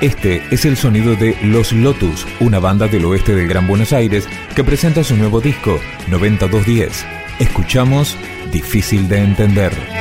Este es el sonido de Los Lotus, una banda del oeste del Gran Buenos Aires que presenta su nuevo disco, 9210. Escuchamos Difícil de Entender.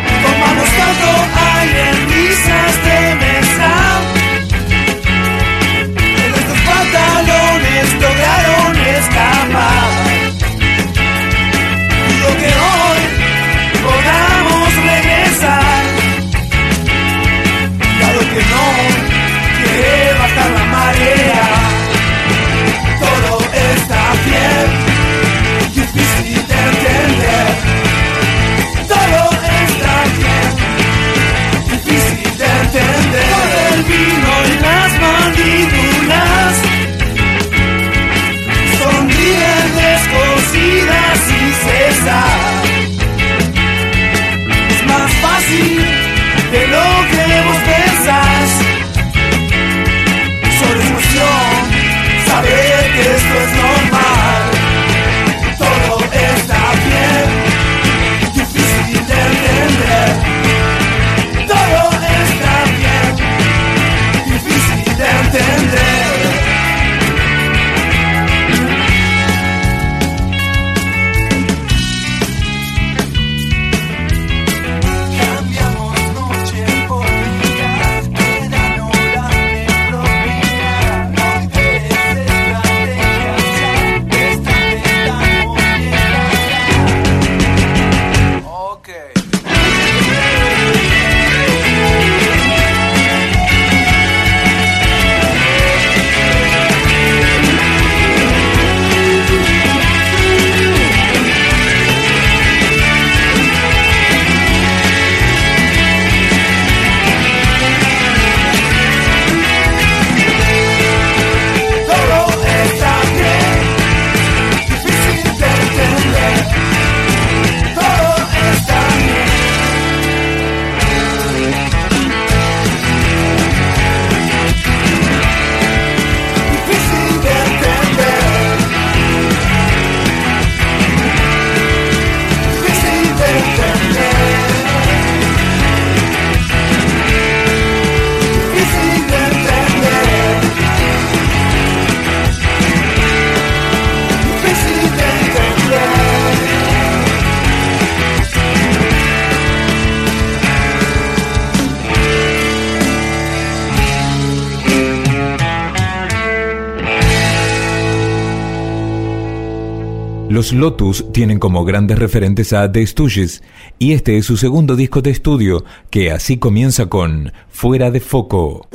Los Lotus tienen como grandes referentes a The Stooges y este es su segundo disco de estudio, que así comienza con Fuera de Foco.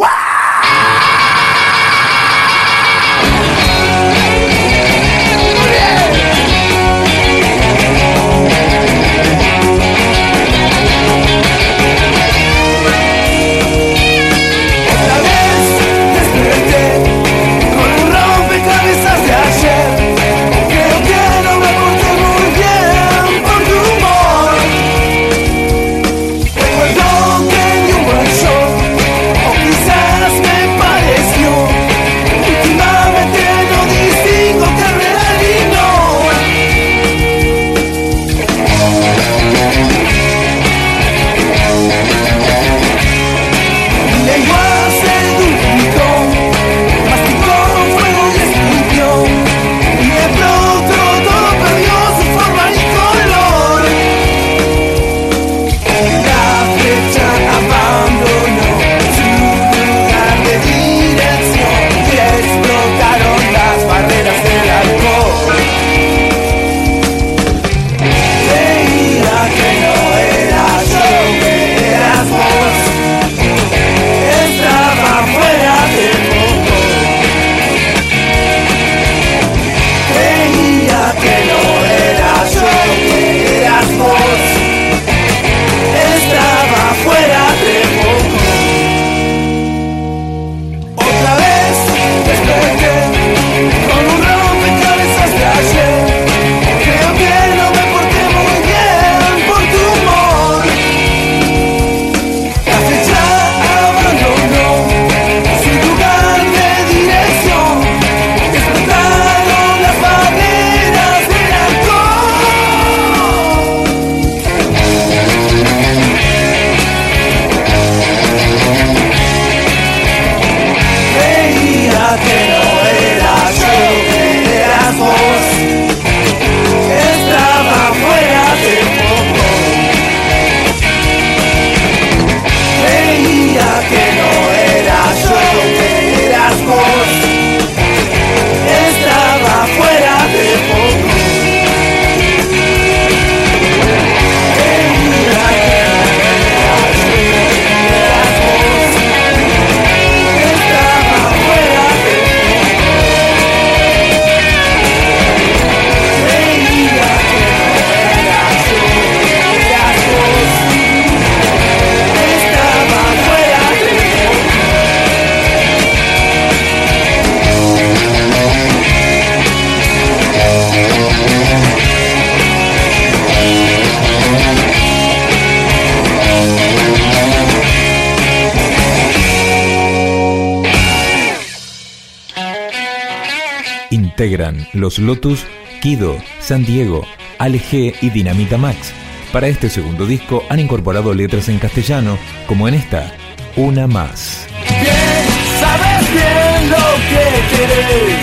Integran Los Lotus, Kido, San Diego, Ale G y Dinamita Max. Para este segundo disco han incorporado letras en castellano, como en esta, Una más. Bien, sabes bien lo que querés.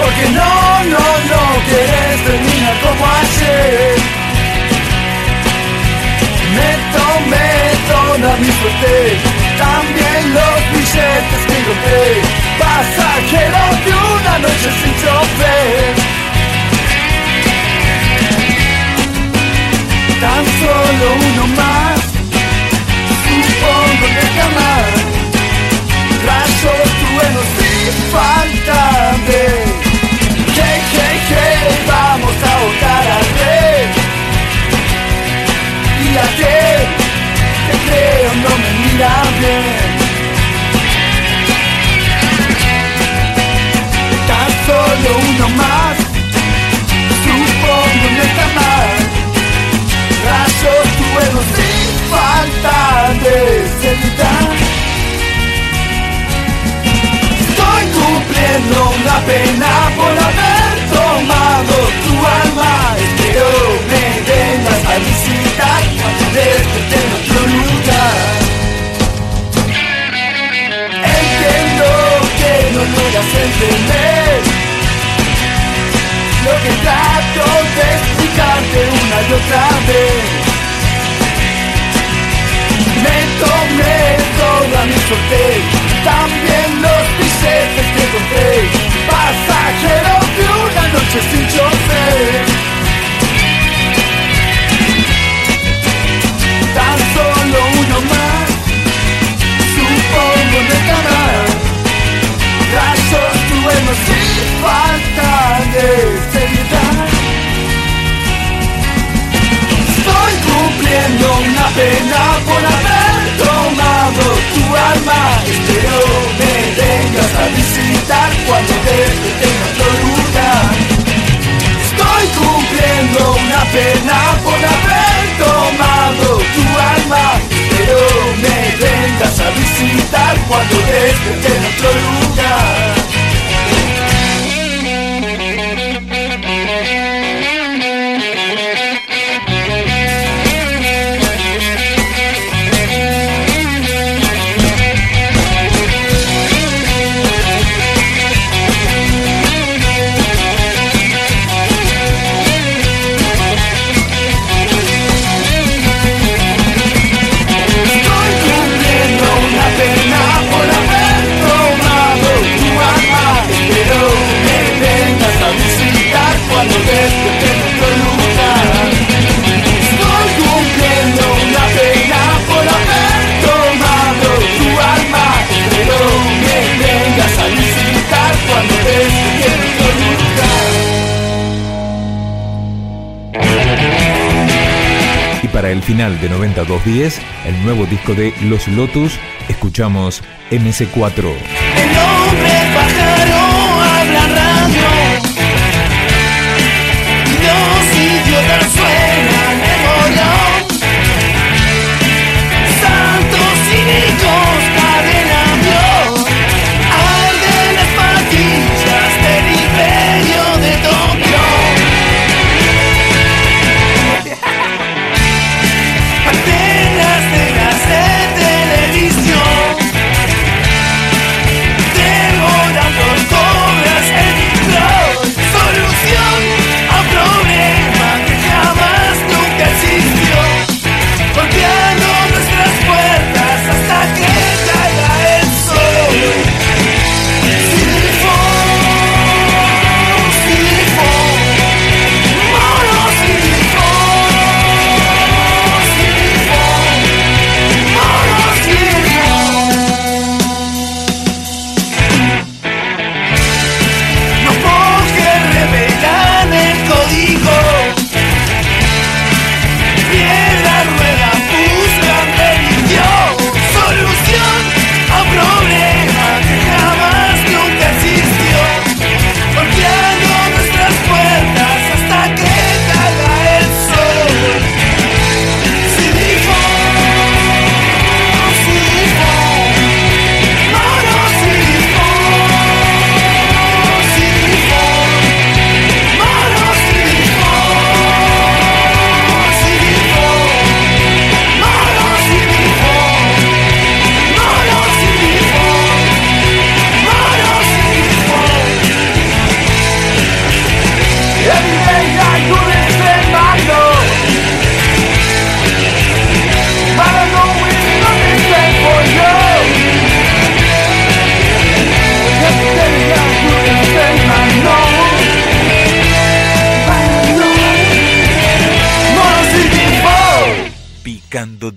Porque no, no, no querés terminar como ayer. Me tomé toda mi suerte, también los billetes que encontré. Pasajeros de una noche sin chofer. tan solo uno más. Supongo que jamás rayos truenos sin vengas a desde en otro lugar. Entiendo que no logras entender lo que trato de explicarte una y otra vez. Me tomé toda mi suerte, también los billetes que compré, pasajero de una noche sin chofer. Sin falta de seriedad. Estoy cumpliendo una pena por haber tomado tu alma. Espero me vengas a visitar cuando te en otro lugar. Estoy cumpliendo una pena por haber tomado tu alma. Espero me vengas a visitar cuando te en otro lugar. Final de 9210, el nuevo disco de Los Lotus, escuchamos MS4.